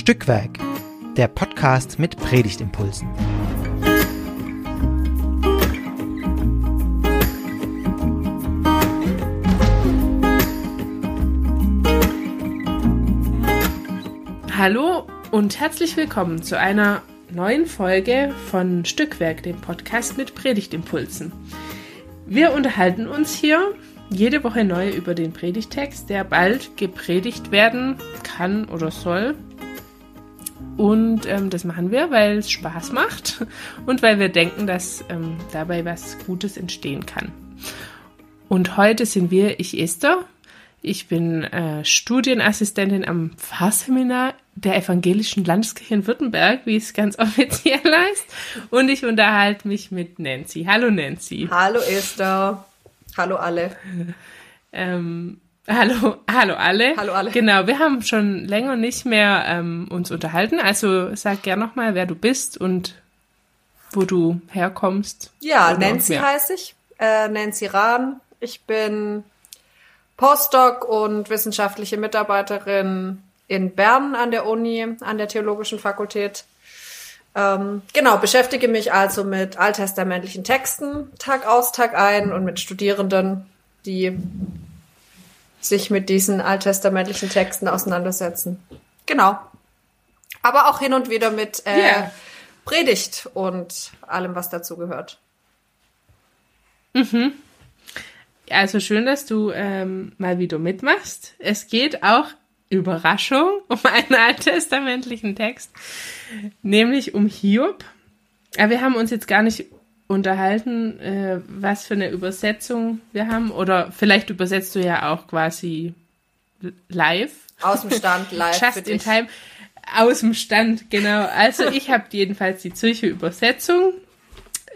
Stückwerk, der Podcast mit Predigtimpulsen. Hallo und herzlich willkommen zu einer neuen Folge von Stückwerk, dem Podcast mit Predigtimpulsen. Wir unterhalten uns hier jede Woche neu über den Predigtext, der bald gepredigt werden kann oder soll. Und ähm, das machen wir, weil es Spaß macht und weil wir denken, dass ähm, dabei was Gutes entstehen kann. Und heute sind wir, ich Esther, ich bin äh, Studienassistentin am Pfarrseminar der Evangelischen Landeskirche in Württemberg, wie es ganz offiziell heißt. Und ich unterhalte mich mit Nancy. Hallo Nancy. Hallo Esther. Hallo alle. Ähm, hallo, hallo alle. Hallo alle. Genau, wir haben schon länger nicht mehr ähm, uns unterhalten. Also sag gerne nochmal, wer du bist und wo du herkommst. Ja, Nancy heiße ich. Äh, Nancy Rahn. Ich bin Postdoc und wissenschaftliche Mitarbeiterin in Bern an der Uni, an der Theologischen Fakultät. Ähm, genau, beschäftige mich also mit alttestamentlichen Texten Tag aus, Tag ein und mit Studierenden, die sich mit diesen alttestamentlichen Texten auseinandersetzen. Genau. Aber auch hin und wieder mit äh, yeah. Predigt und allem, was dazu gehört. Mhm. Also schön, dass du ähm, mal wieder mitmachst. Es geht auch, Überraschung, um einen alttestamentlichen Text, nämlich um Hiob. Aber wir haben uns jetzt gar nicht unterhalten, äh, was für eine Übersetzung wir haben. Oder vielleicht übersetzt du ja auch quasi live. Aus dem Stand live. Just in time. Aus dem Stand, genau. Also ich habe jedenfalls die Zürcher Übersetzung.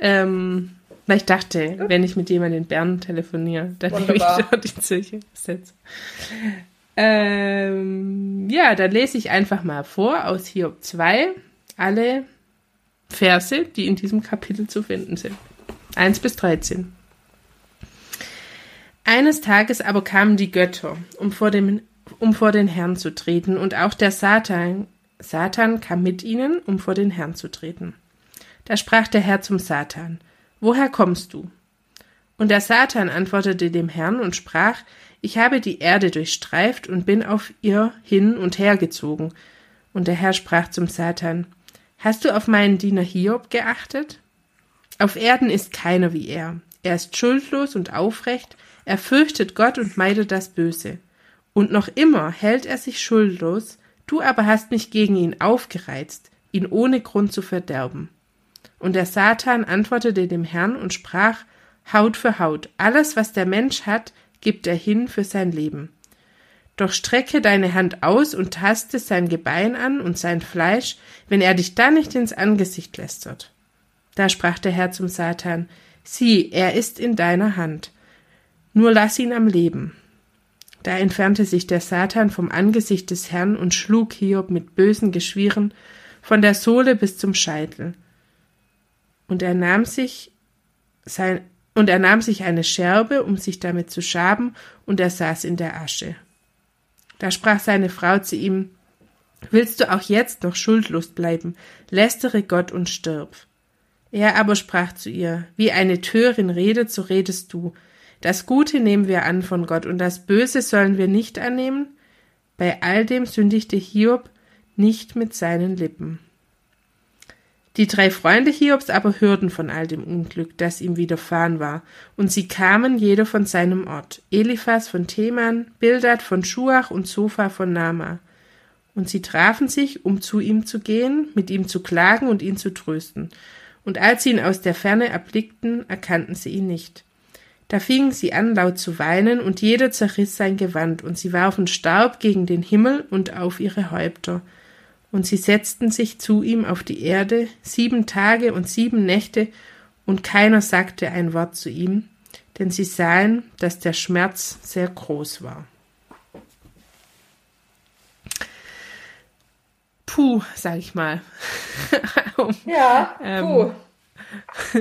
Ähm, weil ich dachte, wenn ich mit jemandem in Bern telefoniere, dann nehme ich dort die Zürcher Übersetzung. Ähm, ja, dann lese ich einfach mal vor aus Hiob 2 alle Verse, die in diesem Kapitel zu finden sind. 1 bis 13. Eines Tages aber kamen die Götter, um vor, dem, um vor den Herrn zu treten, und auch der Satan, Satan kam mit ihnen, um vor den Herrn zu treten. Da sprach der Herr zum Satan, Woher kommst du? Und der Satan antwortete dem Herrn und sprach, Ich habe die Erde durchstreift und bin auf ihr hin und her gezogen. Und der Herr sprach zum Satan, Hast du auf meinen Diener Hiob geachtet? Auf Erden ist keiner wie er. Er ist schuldlos und aufrecht, er fürchtet Gott und meidet das Böse. Und noch immer hält er sich schuldlos, du aber hast mich gegen ihn aufgereizt, ihn ohne Grund zu verderben. Und der Satan antwortete dem Herrn und sprach Haut für Haut, alles, was der Mensch hat, gibt er hin für sein Leben. Doch strecke deine Hand aus und taste sein Gebein an und sein Fleisch, wenn er dich dann nicht ins Angesicht lästert. Da sprach der Herr zum Satan Sieh, er ist in deiner Hand. Nur lass ihn am Leben. Da entfernte sich der Satan vom Angesicht des Herrn und schlug Hiob mit bösen Geschwieren von der Sohle bis zum Scheitel. Und er nahm sich sein, und er nahm sich eine Scherbe, um sich damit zu schaben, und er saß in der Asche. Da sprach seine Frau zu ihm, Willst du auch jetzt noch schuldlos bleiben? Lästere Gott und stirb. Er aber sprach zu ihr, Wie eine Törin redet, so redest du. Das Gute nehmen wir an von Gott, und das Böse sollen wir nicht annehmen? Bei all dem sündigte Hiob nicht mit seinen Lippen. Die drei Freunde Hiobs aber hörten von all dem Unglück, das ihm widerfahren war, und sie kamen jeder von seinem Ort, Eliphas von Theman, Bildad von Schuach und Sofa von Nama. Und sie trafen sich, um zu ihm zu gehen, mit ihm zu klagen und ihn zu trösten. Und als sie ihn aus der Ferne erblickten, erkannten sie ihn nicht. Da fingen sie an, laut zu weinen, und jeder zerriss sein Gewand, und sie warfen Staub gegen den Himmel und auf ihre Häupter und sie setzten sich zu ihm auf die Erde sieben Tage und sieben Nächte, und keiner sagte ein Wort zu ihm, denn sie sahen, dass der Schmerz sehr groß war. Puh, sag ich mal. ja, ähm, puh.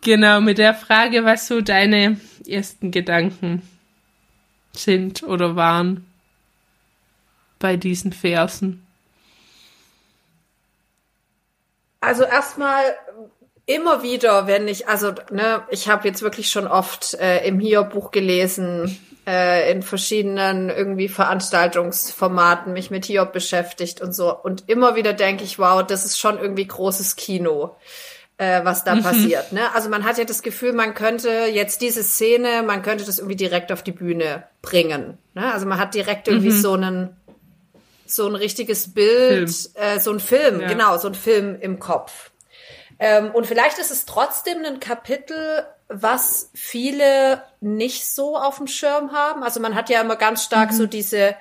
genau, mit der Frage, was so deine ersten Gedanken sind oder waren. Bei diesen Versen? Also erstmal immer wieder, wenn ich, also ne, ich habe jetzt wirklich schon oft äh, im Hiob-Buch gelesen, äh, in verschiedenen irgendwie Veranstaltungsformaten mich mit Hiob beschäftigt und so. Und immer wieder denke ich, wow, das ist schon irgendwie großes Kino, äh, was da mhm. passiert. Ne? Also man hat ja das Gefühl, man könnte jetzt diese Szene, man könnte das irgendwie direkt auf die Bühne bringen. Ne? Also man hat direkt irgendwie mhm. so einen so ein richtiges Bild, äh, so ein Film, ja. genau, so ein Film im Kopf. Ähm, und vielleicht ist es trotzdem ein Kapitel, was viele nicht so auf dem Schirm haben. Also man hat ja immer ganz stark mhm. so diese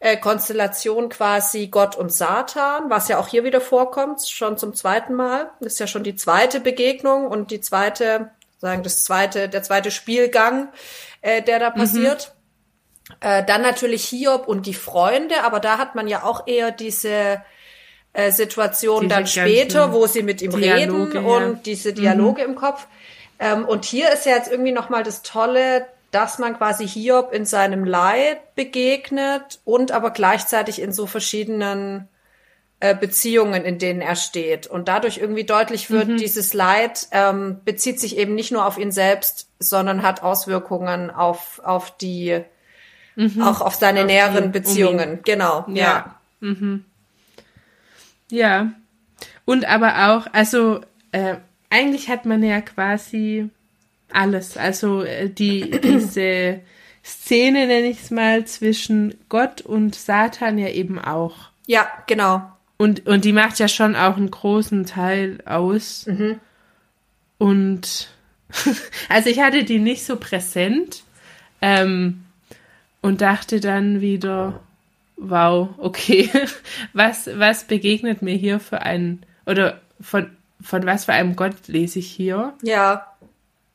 äh, Konstellation quasi Gott und Satan, was ja auch hier wieder vorkommt, schon zum zweiten Mal. Das ist ja schon die zweite Begegnung und die zweite, sagen das zweite, der zweite Spielgang, äh, der da mhm. passiert. Mhm. Äh, dann natürlich Hiob und die Freunde, aber da hat man ja auch eher diese äh, Situation diese dann später, wo sie mit ihm Dialoge, reden und ja. diese Dialoge mhm. im Kopf. Ähm, und hier ist ja jetzt irgendwie nochmal das Tolle, dass man quasi Hiob in seinem Leid begegnet und aber gleichzeitig in so verschiedenen äh, Beziehungen, in denen er steht. Und dadurch irgendwie deutlich wird, mhm. dieses Leid ähm, bezieht sich eben nicht nur auf ihn selbst, sondern hat Auswirkungen auf, auf die, mhm. auch auf seine auf näheren die, Beziehungen. Um genau, ja. Ja. Mhm. ja. Und aber auch, also äh, eigentlich hat man ja quasi alles. Also äh, die, diese Szene, nenne ich es mal, zwischen Gott und Satan ja eben auch. Ja, genau. Und, und die macht ja schon auch einen großen Teil aus. Mhm. Und also ich hatte die nicht so präsent ähm, und dachte dann wieder, wow, okay, was, was begegnet mir hier für ein, oder von, von was für einem Gott lese ich hier? Ja.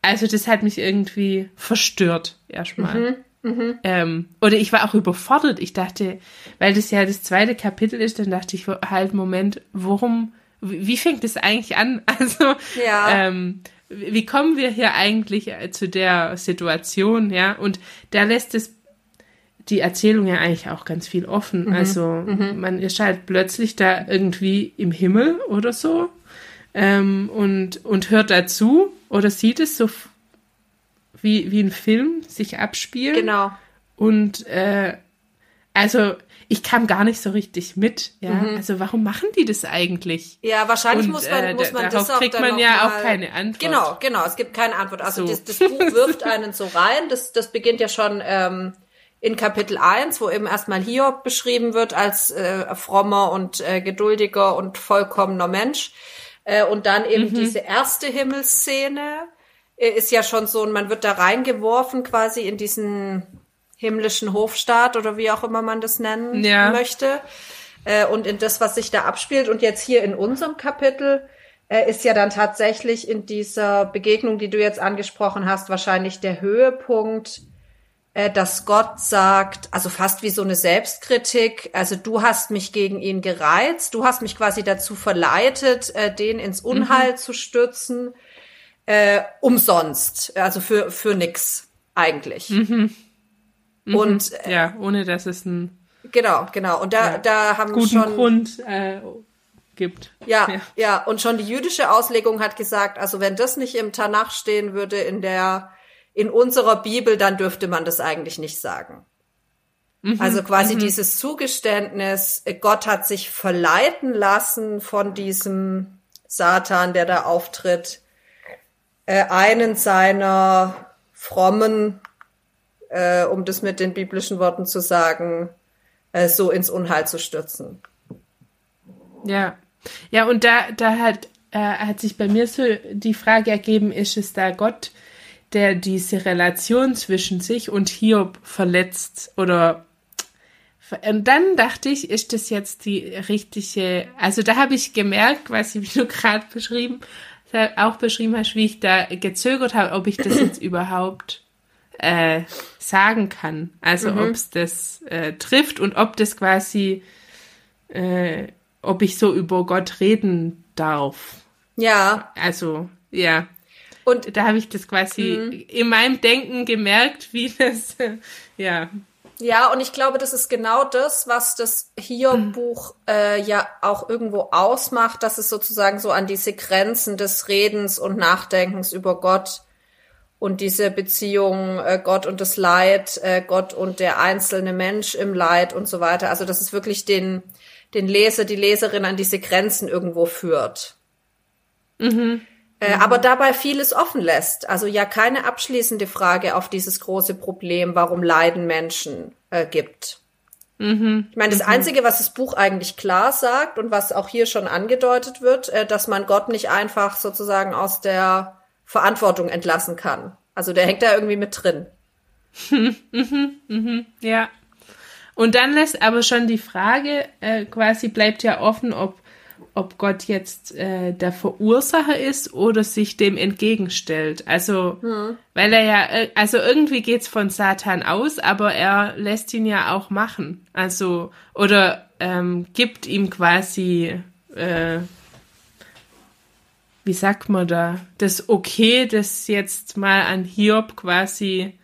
Also das hat mich irgendwie verstört erstmal. Mhm, mh. ähm, oder ich war auch überfordert. Ich dachte, weil das ja das zweite Kapitel ist, dann dachte ich halt, Moment, worum, wie fängt das eigentlich an? Also, ja. ähm, wie kommen wir hier eigentlich äh, zu der Situation, ja? Und da lässt es die Erzählung ja eigentlich auch ganz viel offen. Mhm, also mhm. man ist halt plötzlich da irgendwie im Himmel oder so ähm, und, und hört dazu oder sieht es so wie, wie ein Film sich abspielen. Genau. Und äh, also ich kam gar nicht so richtig mit. Ja, mhm. also warum machen die das eigentlich? Ja, wahrscheinlich und, muss man, äh, muss man darauf das auch kriegt man ja auch keine Antwort. Genau, genau. Es gibt keine Antwort. Also so. das, das Buch wirft einen so rein. Das, das beginnt ja schon ähm, in Kapitel 1, wo eben erstmal Hiob beschrieben wird als äh, frommer und äh, geduldiger und vollkommener Mensch. Äh, und dann eben mhm. diese erste Himmelsszene ist ja schon so, man wird da reingeworfen quasi in diesen himmlischen Hofstaat oder wie auch immer man das nennen ja. möchte. Äh, und in das, was sich da abspielt. Und jetzt hier in unserem Kapitel äh, ist ja dann tatsächlich in dieser Begegnung, die du jetzt angesprochen hast, wahrscheinlich der Höhepunkt äh, dass Gott sagt, also fast wie so eine Selbstkritik, also du hast mich gegen ihn gereizt, du hast mich quasi dazu verleitet, äh, den ins Unheil mhm. zu stürzen, äh, umsonst, also für, für nix eigentlich. Mhm. Mhm. Und äh, ja, ohne dass es ein Genau, genau. Und da, ja, da haben guten schon Grund äh, gibt. Ja, ja, ja, Und schon die jüdische Auslegung hat gesagt, also wenn das nicht im Tanach stehen würde in der in unserer Bibel, dann dürfte man das eigentlich nicht sagen. Mhm, also quasi mhm. dieses Zugeständnis, Gott hat sich verleiten lassen von diesem Satan, der da auftritt, äh, einen seiner frommen, äh, um das mit den biblischen Worten zu sagen, äh, so ins Unheil zu stürzen. Ja, ja, und da, da hat, hat sich bei mir so die Frage ergeben, ist es da Gott, der diese Relation zwischen sich und Hiob verletzt oder und dann dachte ich, ist das jetzt die richtige, also da habe ich gemerkt, was wie du gerade beschrieben, auch beschrieben hast, wie ich da gezögert habe, ob ich das jetzt überhaupt äh, sagen kann. Also mhm. ob es das äh, trifft und ob das quasi, äh, ob ich so über Gott reden darf. Ja. Also, ja. Und da habe ich das quasi mhm. in meinem Denken gemerkt, wie das, ja. Ja, und ich glaube, das ist genau das, was das Hiob-Buch äh, ja auch irgendwo ausmacht, dass es sozusagen so an diese Grenzen des Redens und Nachdenkens über Gott und diese Beziehung äh, Gott und das Leid, äh, Gott und der einzelne Mensch im Leid und so weiter. Also dass es wirklich den, den Leser, die Leserin an diese Grenzen irgendwo führt. Mhm. Äh, mhm. aber dabei vieles offen lässt. Also ja keine abschließende Frage auf dieses große Problem, warum Leiden Menschen äh, gibt. Mhm. Ich meine, das mhm. Einzige, was das Buch eigentlich klar sagt und was auch hier schon angedeutet wird, äh, dass man Gott nicht einfach sozusagen aus der Verantwortung entlassen kann. Also der hängt da irgendwie mit drin. mhm, mhm, ja. Und dann lässt aber schon die Frage äh, quasi bleibt ja offen, ob ob Gott jetzt äh, der Verursacher ist oder sich dem entgegenstellt. Also, hm. weil er ja, äh, also irgendwie geht's von Satan aus, aber er lässt ihn ja auch machen. Also, oder ähm, gibt ihm quasi, äh, wie sagt man da, das Okay, das jetzt mal an Hiob quasi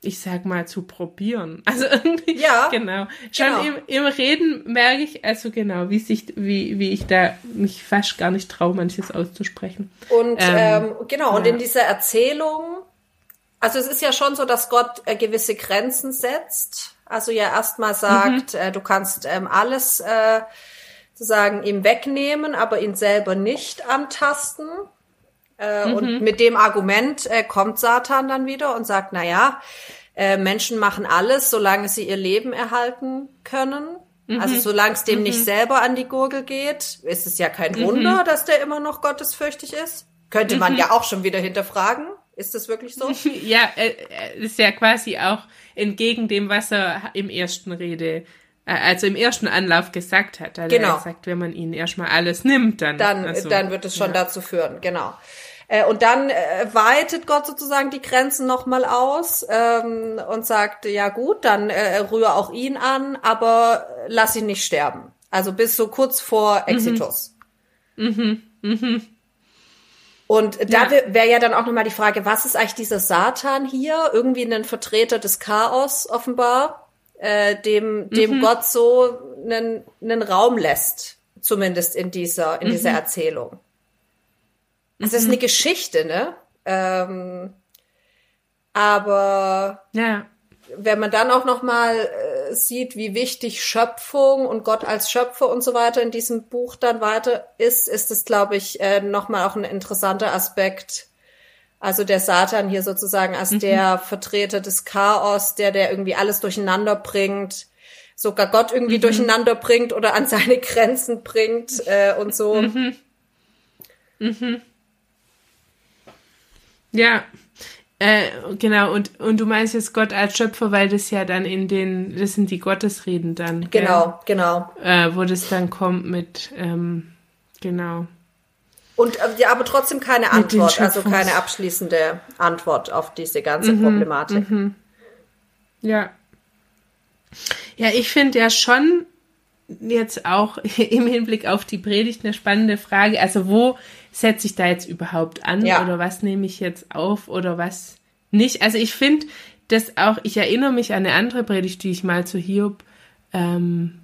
ich sag mal, zu probieren. Also irgendwie, ja, genau. Schon genau. Im, im Reden merke ich, also genau, wie sich, wie, wie ich da mich fast gar nicht traue, manches auszusprechen. Und ähm, ähm, genau, ja. und in dieser Erzählung, also es ist ja schon so, dass Gott äh, gewisse Grenzen setzt. Also ja erstmal sagt, mhm. äh, du kannst ähm, alles äh, sozusagen ihm wegnehmen, aber ihn selber nicht antasten. Äh, mhm. Und mit dem Argument äh, kommt Satan dann wieder und sagt, na ja, äh, Menschen machen alles, solange sie ihr Leben erhalten können. Mhm. Also solange es dem mhm. nicht selber an die Gurgel geht, ist es ja kein mhm. Wunder, dass der immer noch gottesfürchtig ist. Könnte man mhm. ja auch schon wieder hinterfragen. Ist das wirklich so? ja, äh, ist ja quasi auch entgegen dem, was er im ersten Rede also im ersten Anlauf gesagt hat. Also genau. Er sagt, wenn man ihnen erstmal alles nimmt, dann. Dann, also, dann wird es schon ja. dazu führen, genau. Äh, und dann äh, weitet Gott sozusagen die Grenzen nochmal aus ähm, und sagt, ja gut, dann äh, rühre auch ihn an, aber lass ihn nicht sterben. Also bis so kurz vor mhm. Exitus. Mhm. Mhm. Und da ja. wäre ja dann auch nochmal die Frage, was ist eigentlich dieser Satan hier? Irgendwie ein Vertreter des Chaos offenbar, äh, dem, dem mhm. Gott so einen, einen Raum lässt, zumindest in dieser, in dieser mhm. Erzählung. Es ist eine mhm. Geschichte, ne? Ähm, aber ja. wenn man dann auch noch mal äh, sieht, wie wichtig Schöpfung und Gott als Schöpfer und so weiter in diesem Buch dann weiter ist, ist es, glaube ich, äh, noch mal auch ein interessanter Aspekt. Also der Satan hier sozusagen als mhm. der Vertreter des Chaos, der der irgendwie alles durcheinander bringt, sogar Gott irgendwie mhm. durcheinander bringt oder an seine Grenzen bringt äh, und so. Mhm. Ja, äh, genau, und, und du meinst jetzt Gott als Schöpfer, weil das ja dann in den, das sind die Gottesreden dann. Genau, gell? genau. Äh, wo das dann kommt mit, ähm, genau. Und äh, ja, aber trotzdem keine Antwort, also keine abschließende Antwort auf diese ganze mhm, Problematik. Mhm. Ja. Ja, ich finde ja schon jetzt auch im Hinblick auf die Predigt eine spannende Frage. Also wo setze ich da jetzt überhaupt an ja. oder was nehme ich jetzt auf oder was nicht. Also ich finde das auch, ich erinnere mich an eine andere Predigt, die ich mal zu Hiob ähm,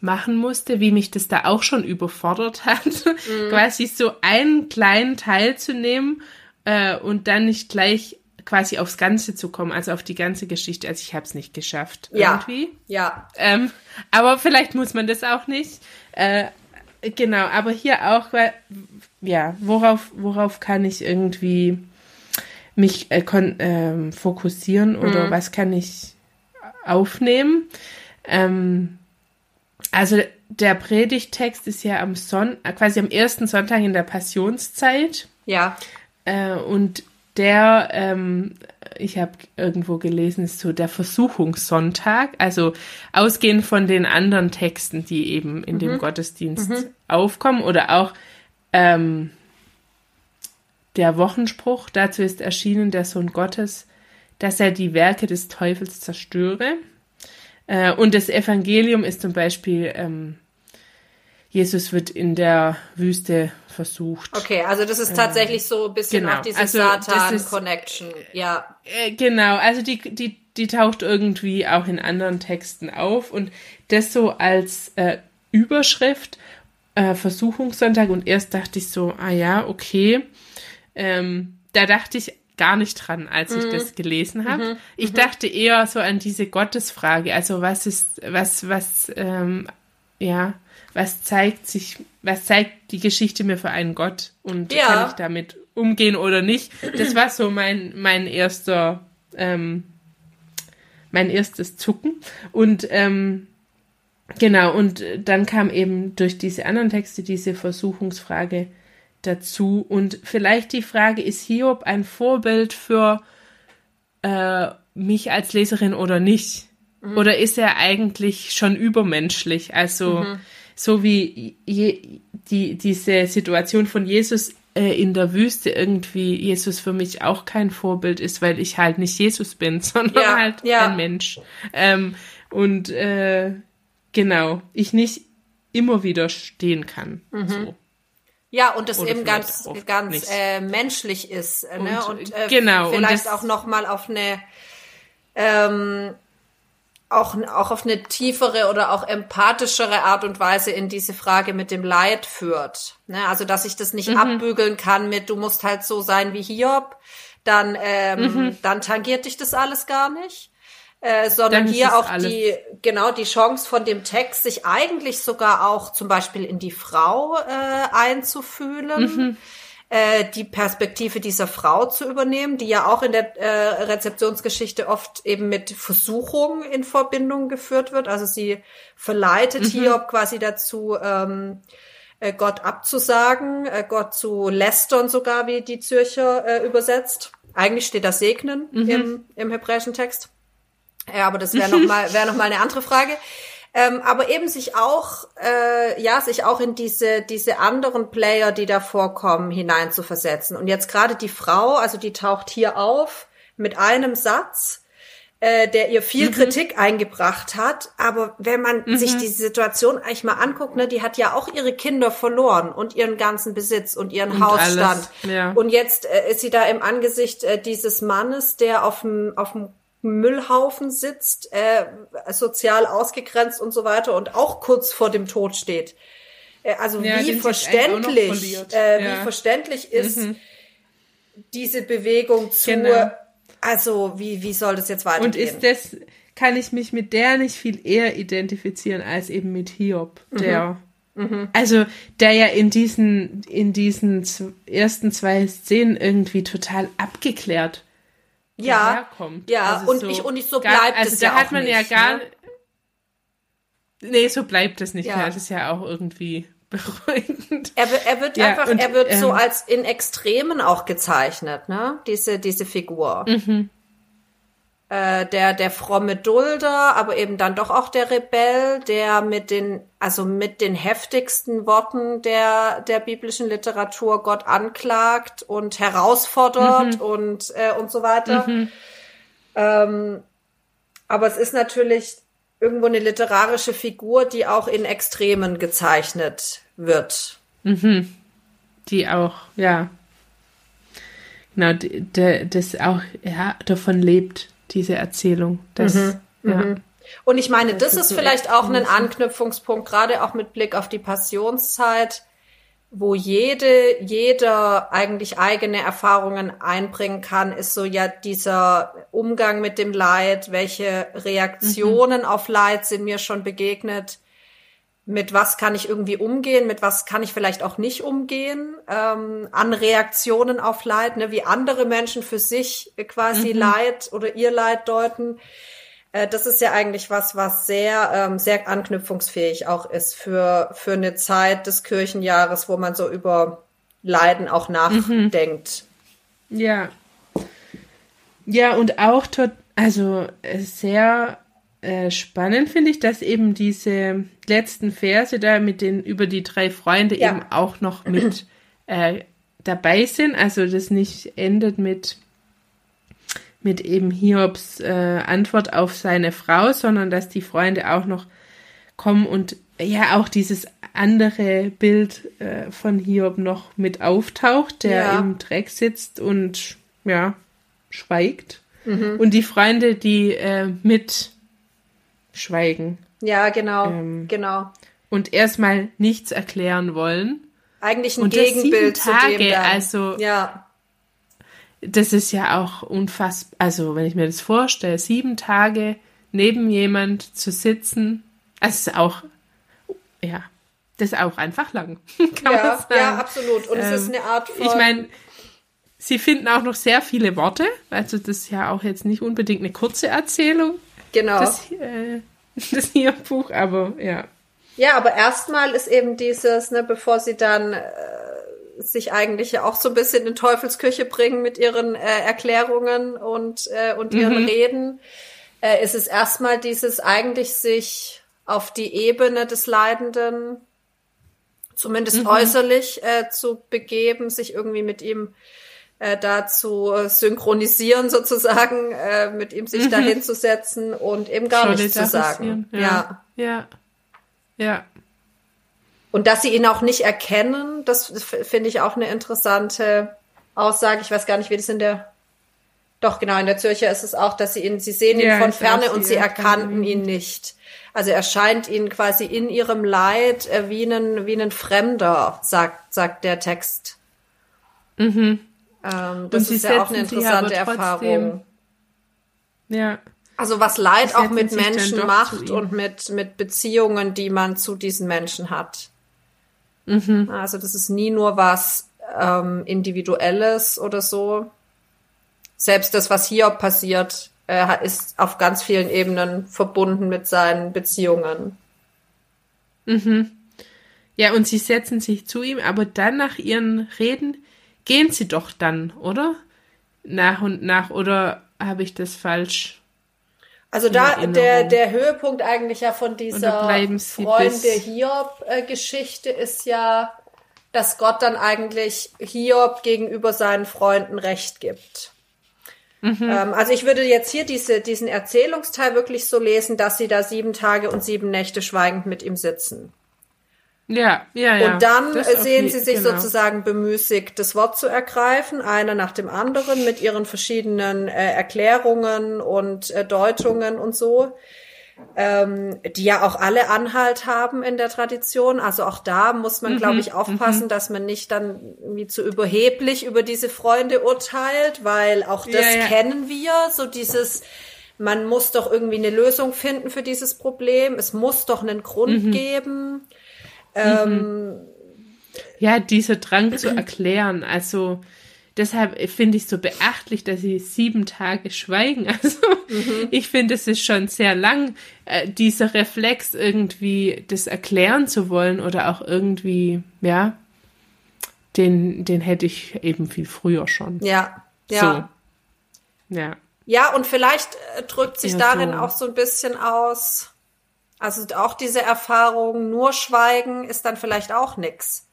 machen musste, wie mich das da auch schon überfordert hat, mhm. quasi so einen kleinen Teil zu nehmen äh, und dann nicht gleich quasi aufs Ganze zu kommen, also auf die ganze Geschichte. Also ich habe es nicht geschafft ja. irgendwie. Ja. Ähm, aber vielleicht muss man das auch nicht. Äh, genau, aber hier auch, weil ja, worauf, worauf kann ich irgendwie mich äh, ähm, fokussieren oder mhm. was kann ich aufnehmen? Ähm, also der Predigtext ist ja am Son quasi am ersten Sonntag in der Passionszeit. Ja. Äh, und der, ähm, ich habe irgendwo gelesen, ist so der Versuchungssonntag, also ausgehend von den anderen Texten, die eben in mhm. dem Gottesdienst mhm. aufkommen oder auch ähm, der Wochenspruch, dazu ist erschienen der Sohn Gottes, dass er die Werke des Teufels zerstöre. Äh, und das Evangelium ist zum Beispiel, ähm, Jesus wird in der Wüste versucht. Okay, also das ist ähm, tatsächlich so ein bisschen genau. auch diese also Satan-Connection, ja. Äh, genau, also die, die, die taucht irgendwie auch in anderen Texten auf und das so als äh, Überschrift äh, Versuchungssonntag und erst dachte ich so, ah ja, okay. Ähm, da dachte ich gar nicht dran, als ich mhm. das gelesen habe. Mhm. Ich mhm. dachte eher so an diese Gottesfrage, also was ist, was, was, ähm, ja, was zeigt sich, was zeigt die Geschichte mir für einen Gott und ja. kann ich damit umgehen oder nicht? Das war so mein, mein erster, ähm, mein erstes Zucken und ähm, Genau, und dann kam eben durch diese anderen Texte diese Versuchungsfrage dazu. Und vielleicht die Frage, ist Hiob ein Vorbild für äh, mich als Leserin oder nicht? Mhm. Oder ist er eigentlich schon übermenschlich? Also mhm. So wie je, die, diese Situation von Jesus äh, in der Wüste irgendwie Jesus für mich auch kein Vorbild ist, weil ich halt nicht Jesus bin, sondern ja, halt ja. ein Mensch. Ähm, und äh, Genau, ich nicht immer wieder stehen kann. Mhm. So. Ja, und das Oder eben ganz, ganz äh, menschlich ist. Äh, ne? Und, und äh, genau, vielleicht und auch noch mal auf eine ähm, auch, auch auf eine tiefere oder auch empathischere Art und Weise in diese Frage mit dem Leid führt. Ne? Also, dass ich das nicht mhm. abbügeln kann mit, du musst halt so sein wie Hiob, dann, ähm, mhm. dann tangiert dich das alles gar nicht äh, sondern hier auch die, genau, die Chance von dem Text, sich eigentlich sogar auch zum Beispiel in die Frau äh, einzufühlen. Mhm. Äh, die Perspektive dieser Frau zu übernehmen, die ja auch in der äh, Rezeptionsgeschichte oft eben mit Versuchung in Verbindung geführt wird. Also sie verleitet mhm. Hiob quasi dazu, ähm, äh, Gott abzusagen, äh, Gott zu lästern sogar, wie die Zürcher äh, übersetzt. Eigentlich steht da segnen mhm. im, im hebräischen Text. Ja, aber das wäre noch mal wäre noch mal eine andere Frage. Ähm, aber eben sich auch, äh, ja, sich auch in diese, diese anderen Player, die da vorkommen, hineinzuversetzen. Und jetzt gerade die Frau, also die taucht hier auf mit einem Satz, äh, der ihr viel mhm. Kritik eingebracht hat. Aber wenn man mhm. sich die Situation eigentlich mal anguckt, ne, die hat ja auch ihre Kinder verloren und ihren ganzen Besitz und ihren und Hausstand. Ja. Und jetzt äh, ist sie da im Angesicht äh, dieses Mannes, der auf dem auf dem Müllhaufen sitzt, äh, sozial ausgegrenzt und so weiter und auch kurz vor dem Tod steht. Äh, also ja, wie verständlich, äh, ja. wie verständlich ist mhm. diese Bewegung zu, genau. also wie, wie soll das jetzt weitergehen? Und ist das, kann ich mich mit der nicht viel eher identifizieren als eben mit Hiob, der mhm. Mhm. Also, der ja in diesen, in diesen ersten zwei Szenen irgendwie total abgeklärt ja, herkommt. Ja, also und, so ich, und ich so bleibt also es da ja hat man nicht, ja gar ne? Nee, so bleibt es nicht ja. mehr. Das ist ja auch irgendwie beruhigend. Er, er wird ja, einfach, und, er wird ähm, so als in Extremen auch gezeichnet, ne? Diese, diese Figur. Mhm äh, der, der fromme Dulder, aber eben dann doch auch der Rebell, der mit den, also mit den heftigsten Worten der, der biblischen Literatur Gott anklagt und herausfordert mhm. und, äh, und so weiter. Mhm. Ähm, aber es ist natürlich irgendwo eine literarische Figur, die auch in Extremen gezeichnet wird. Mhm. Die auch, ja. Genau, das auch ja, davon lebt, diese Erzählung. Das, mhm. Ja. Mhm. Und ich meine, das, das ist, ist vielleicht auch ein Anknüpfungspunkt, gerade auch mit Blick auf die Passionszeit, wo jede, jeder eigentlich eigene Erfahrungen einbringen kann, ist so ja dieser Umgang mit dem Leid, welche Reaktionen mhm. auf Leid sind mir schon begegnet, mit was kann ich irgendwie umgehen, mit was kann ich vielleicht auch nicht umgehen, ähm, an Reaktionen auf Leid, ne, wie andere Menschen für sich quasi mhm. Leid oder ihr Leid deuten. Äh, das ist ja eigentlich was, was sehr, ähm, sehr anknüpfungsfähig auch ist für, für eine Zeit des Kirchenjahres, wo man so über Leiden auch mhm. nachdenkt. Mhm. Ja. Ja, und auch tot, also äh, sehr äh, spannend finde ich, dass eben diese letzten Verse da mit den über die drei Freunde ja. eben auch noch mit äh, dabei sind. Also das nicht endet mit mit eben Hiobs äh, Antwort auf seine Frau, sondern dass die Freunde auch noch kommen und ja auch dieses andere Bild äh, von Hiob noch mit auftaucht, der ja. im Dreck sitzt und ja schweigt. und die Freunde, die äh, mitschweigen Ja, genau, Ähm, genau. und erstmal nichts erklären wollen. Eigentlich ein Und das Gegenbild sieben zu dem Tage, dann. also- ja, Das ist ja auch unfassbar. Also, wenn ich mir das vorstelle, sieben Tage neben jemand zu sitzen, das ist auch, ja, das ist auch einfach lang. Ja, ja, absolut. Und es ist Ähm, eine Art von. Ich meine, sie finden auch noch sehr viele Worte. Also, das ist ja auch jetzt nicht unbedingt eine kurze Erzählung, genau. das, äh, das hier Buch, aber ja. Ja, aber erstmal ist eben dieses, ne, bevor sie dann äh, sich eigentlich ja auch so ein bisschen in Teufelsküche bringen mit ihren äh, Erklärungen und, äh, und ihren Reden, äh, ist es erstmal dieses eigentlich sich auf die Ebene des Leidenden zumindest äußerlich äh, zu begeben, sich irgendwie mit ihm äh, da zu äh, synchronisieren sozusagen, äh, mit ihm sich dahin zu setzen und eben gar nichts zu sagen. Ja. Ja. Ja. Und dass sie ihn auch nicht erkennen, das finde ich auch eine interessante Aussage. Ich weiß gar nicht, wie das in der, doch genau, in der Zürcher ist es auch, dass sie ihn, sie sehen ihn Ja, von ferne und sie erkannten ihn nicht. Also er scheint ihnen quasi in ihrem Leid äh, wie ein, wie ein Fremder, sagt, sagt der Text. Mhm. Ähm, das ist ja auch eine interessante Erfahrung. Ja. Also was Leid auch mit Menschen macht und mit, mit Beziehungen, die man zu diesen Menschen hat. Mhm. Also das ist nie nur was ähm, Individuelles oder so. Selbst das, was hier passiert, äh, ist auf ganz vielen Ebenen verbunden mit seinen Beziehungen. Ja, und sie setzen sich zu ihm, aber dann nach ihren Reden gehen sie doch dann, oder? Nach und nach, oder habe ich das falsch? Also da der, der Höhepunkt eigentlich ja von dieser Freunde Hiob-Geschichte ist ja, dass Gott dann eigentlich Hiob gegenüber seinen Freunden Recht gibt. Mhm. Ähm, also ich würde jetzt hier diese, diesen Erzählungsteil wirklich so lesen, dass sie da sieben Tage und sieben Nächte schweigend mit ihm sitzen. Ja, ja, ja. Und dann Das sehen je- sie sich genau. sozusagen bemüßigt, das Wort zu ergreifen, einer nach dem anderen mit ihren verschiedenen äh, Erklärungen und äh, Deutungen und so, ähm, die ja auch alle Anhalt haben in der Tradition. Also auch da muss man, Mhm, glaube ich, aufpassen, dass man nicht dann irgendwie zu überheblich über diese Freunde urteilt, weil auch das Ja, ja. kennen wir, so dieses man muss doch irgendwie eine Lösung finden für dieses Problem. Es muss doch einen Grund Mhm. geben. Ähm, Ja, dieser Drang zu erklären. Also deshalb finde ich so beachtlich, dass sie sieben Tage schweigen. Also ich finde, es ist schon sehr lang, äh, dieser Reflex irgendwie das erklären zu wollen oder auch irgendwie, ja, den, den hätte ich eben viel früher schon. Ja, ja. So. Ja. Ja, und vielleicht äh, drückt sich Ja, darin so. auch so ein bisschen aus, also auch diese Erfahrung, nur Schweigen ist dann vielleicht auch nix.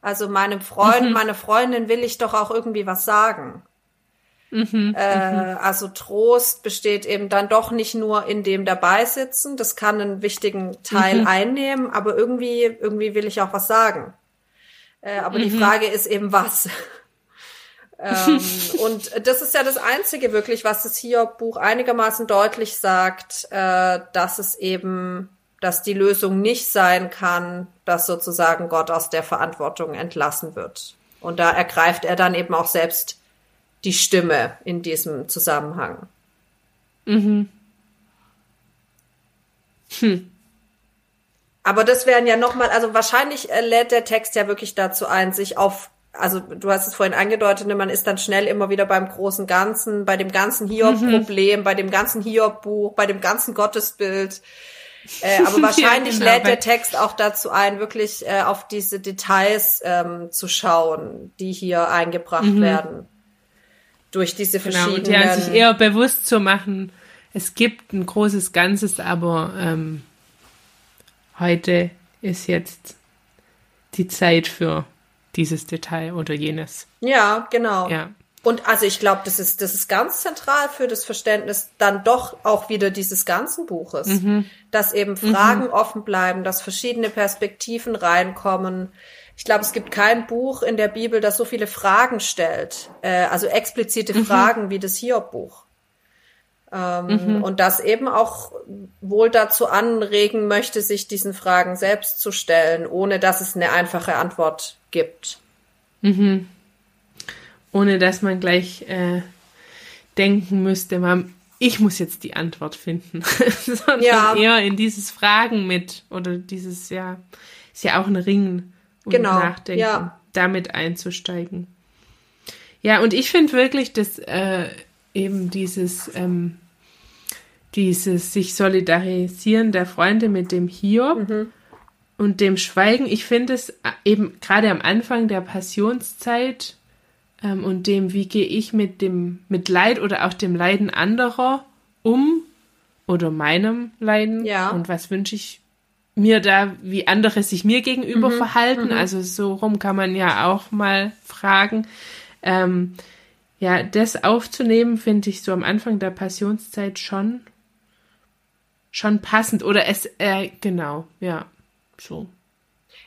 Also meinem Freund, Mhm. meine Freundin will ich doch auch irgendwie was sagen. Mhm, äh, also Trost besteht eben dann doch nicht nur in dem Dabeisitzen, das kann einen wichtigen Teil Mhm. einnehmen, aber irgendwie, irgendwie will ich auch was sagen. Äh, aber Mhm. die Frage ist eben was. Ähm, und das ist ja das Einzige wirklich, was das Hiob-Buch einigermaßen deutlich sagt, äh, dass es eben, dass die Lösung nicht sein kann, dass sozusagen Gott aus der Verantwortung entlassen wird. Und da ergreift er dann eben auch selbst die Stimme in diesem Zusammenhang. Aber das wären ja nochmal, also wahrscheinlich äh, lädt der Text ja wirklich dazu ein, sich auf, also du hast es vorhin angedeutet, ne, man ist dann schnell immer wieder beim großen Ganzen, bei dem ganzen Hiob-Problem, bei dem ganzen Hiob-Buch, bei dem ganzen Gottesbild. Äh, aber wahrscheinlich genau, lädt der Text auch dazu ein, wirklich äh, auf diese Details ähm, zu schauen, die hier eingebracht werden. Durch diese Genau, verschiedenen. und ja, sich eher bewusst zu machen, es gibt ein großes Ganzes, aber ähm, heute ist jetzt die Zeit für dieses Detail oder jenes. ja, genau. Ja. Und also ich glaube, das ist, das ist ganz zentral für das Verständnis dann doch auch wieder dieses ganzen Buches, dass eben Fragen offen bleiben, dass verschiedene Perspektiven reinkommen. Ich glaube, es gibt kein Buch in der Bibel, das so viele Fragen stellt, äh, also explizite Fragen wie das Hiob-Buch. Ähm, Und das eben auch wohl dazu anregen möchte, sich diesen Fragen selbst zu stellen, ohne dass es eine einfache Antwort gibt. Ohne dass man gleich äh, denken müsste, man, ich muss jetzt die Antwort finden. Sondern Ja. eher in dieses Fragen mit oder dieses, ja, ist ja auch ein Ringen und Genau, Nachdenken, ja. damit einzusteigen. Ja, und ich finde wirklich, dass äh, eben dieses, ähm, dieses sich solidarisieren der Freunde mit dem Hiob und dem Schweigen, ich finde es äh, eben gerade am Anfang der Passionszeit ähm, und dem, wie gehe ich mit dem, mit Leid oder auch dem Leiden anderer um oder meinem Leiden Ja. und was wünsche ich mir da, wie andere sich mir gegenüber verhalten. Also so rum kann man ja auch mal fragen. Ähm, ja, das aufzunehmen, finde ich so am Anfang der Passionszeit schon, schon passend. Oder es, äh, genau, ja, so.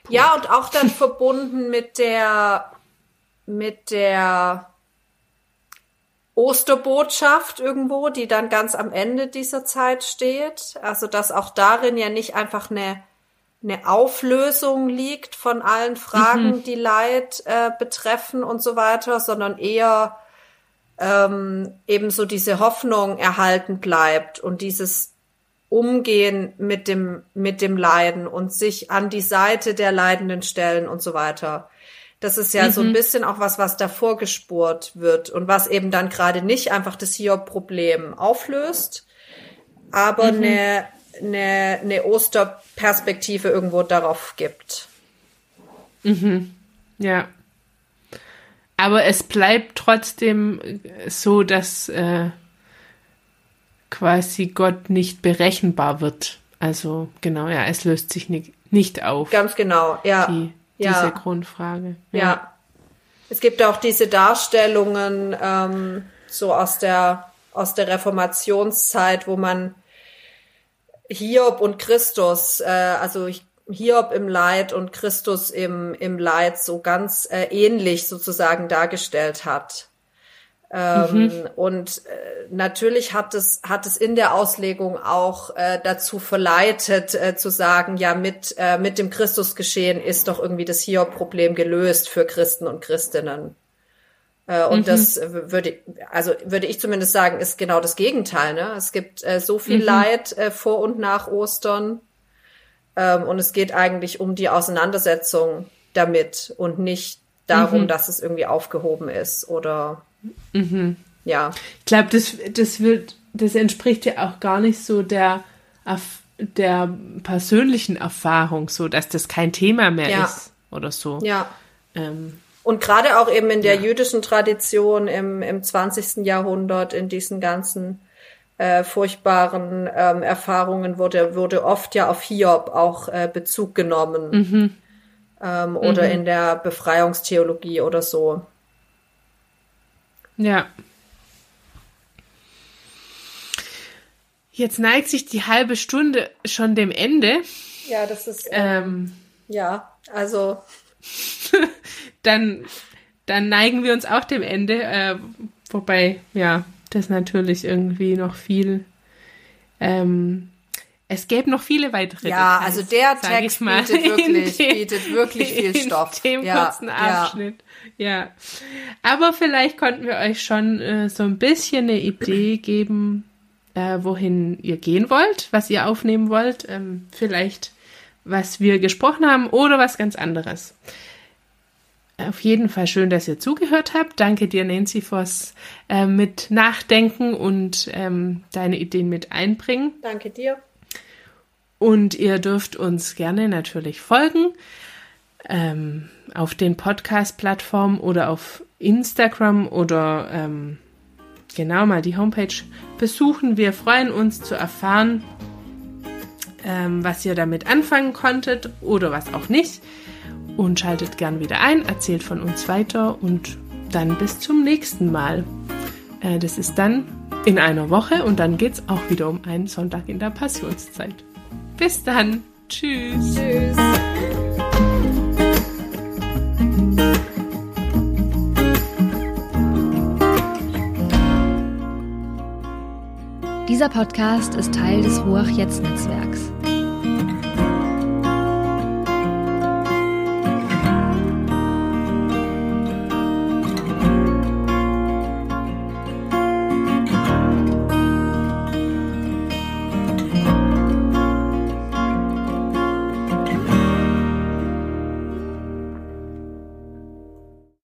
Ja, und auch dann verbunden mit der, mit der Osterbotschaft irgendwo, die dann ganz am Ende dieser Zeit steht. Also, dass auch darin ja nicht einfach eine, eine Auflösung liegt von allen Fragen, die Leid äh, betreffen und so weiter, sondern eher ähm, eben so diese Hoffnung erhalten bleibt und dieses Umgehen mit dem, mit dem Leiden und sich an die Seite der Leidenden stellen und so weiter. Das ist ja so ein bisschen auch was, was davor gespurt wird und was eben dann gerade nicht einfach das Hiob-Problem auflöst, aber eine, eine, eine Osterperspektive irgendwo darauf gibt. Ja. Aber es bleibt trotzdem so, dass äh, quasi Gott nicht berechenbar wird. Also genau, ja, es löst sich nicht, nicht auf, Ganz genau, ja. die, ja. diese Grundfrage. Ja. Es gibt auch diese Darstellungen ähm, so aus der aus der Reformationszeit, wo man Hiob und Christus, äh, also Hiob im Leid und Christus im im Leid so ganz äh, ähnlich sozusagen dargestellt hat. Ähm, Und äh, natürlich hat es hat es in der Auslegung auch äh, dazu verleitet äh, zu sagen, ja mit äh, mit dem Christusgeschehen ist doch irgendwie das Hiob-Problem gelöst für Christen und Christinnen. Äh, und das w- würde also würde ich zumindest sagen ist genau das Gegenteil. Ne? Es gibt äh, so viel Leid äh, vor und nach Ostern ähm, und es geht eigentlich um die Auseinandersetzung damit und nicht darum, dass es irgendwie aufgehoben ist oder ja. Ich glaube, das, das wird, das entspricht ja auch gar nicht so der, der persönlichen Erfahrung, so dass das kein Thema mehr Ja. ist oder so. Ja. Ähm, Und gerade auch eben in der jüdischen Tradition im, im 20. Jahrhundert, in diesen ganzen äh, furchtbaren ähm, Erfahrungen wurde, wurde oft ja auf Hiob auch äh, Bezug genommen. Ähm, oder in der Befreiungstheologie oder so. Ja. Jetzt neigt sich die halbe Stunde schon dem Ende. Ja, das ist, Ähm, ja, also, dann, dann neigen wir uns auch dem Ende. Äh, wobei, ja, das natürlich irgendwie noch viel. Ähm, es gäbe noch viele weitere Ja, Details, also der Text ich mal, bietet wirklich- in bietet wirklich viel Stoff. In dem Ja, kurzen ja. Abschnitt. Ja. Aber vielleicht konnten wir euch schon äh, so ein bisschen eine Idee geben, äh, wohin ihr gehen wollt, was ihr aufnehmen wollt. Ähm, vielleicht, was wir gesprochen haben oder was ganz anderes. Auf jeden Fall schön, dass ihr zugehört habt. Danke dir, Nancy, fürs äh, mit Nachdenken und ähm, deine Ideen mit einbringen. danke dir. Und ihr dürft uns gerne natürlich folgen ähm, auf den Podcast-Plattformen oder auf Instagram oder ähm, genau mal die Homepage besuchen. Wir freuen uns zu erfahren, ähm, was ihr damit anfangen konntet oder was auch nicht. Und schaltet gern wieder ein, erzählt von uns weiter und dann bis zum nächsten Mal. Äh, das ist dann in einer Woche und dann geht's auch wieder um einen Sonntag in der Passionszeit. Bis dann. Tschüss. Tschüss. Dieser Podcast ist Teil des Ruach Jetzt Netzwerks.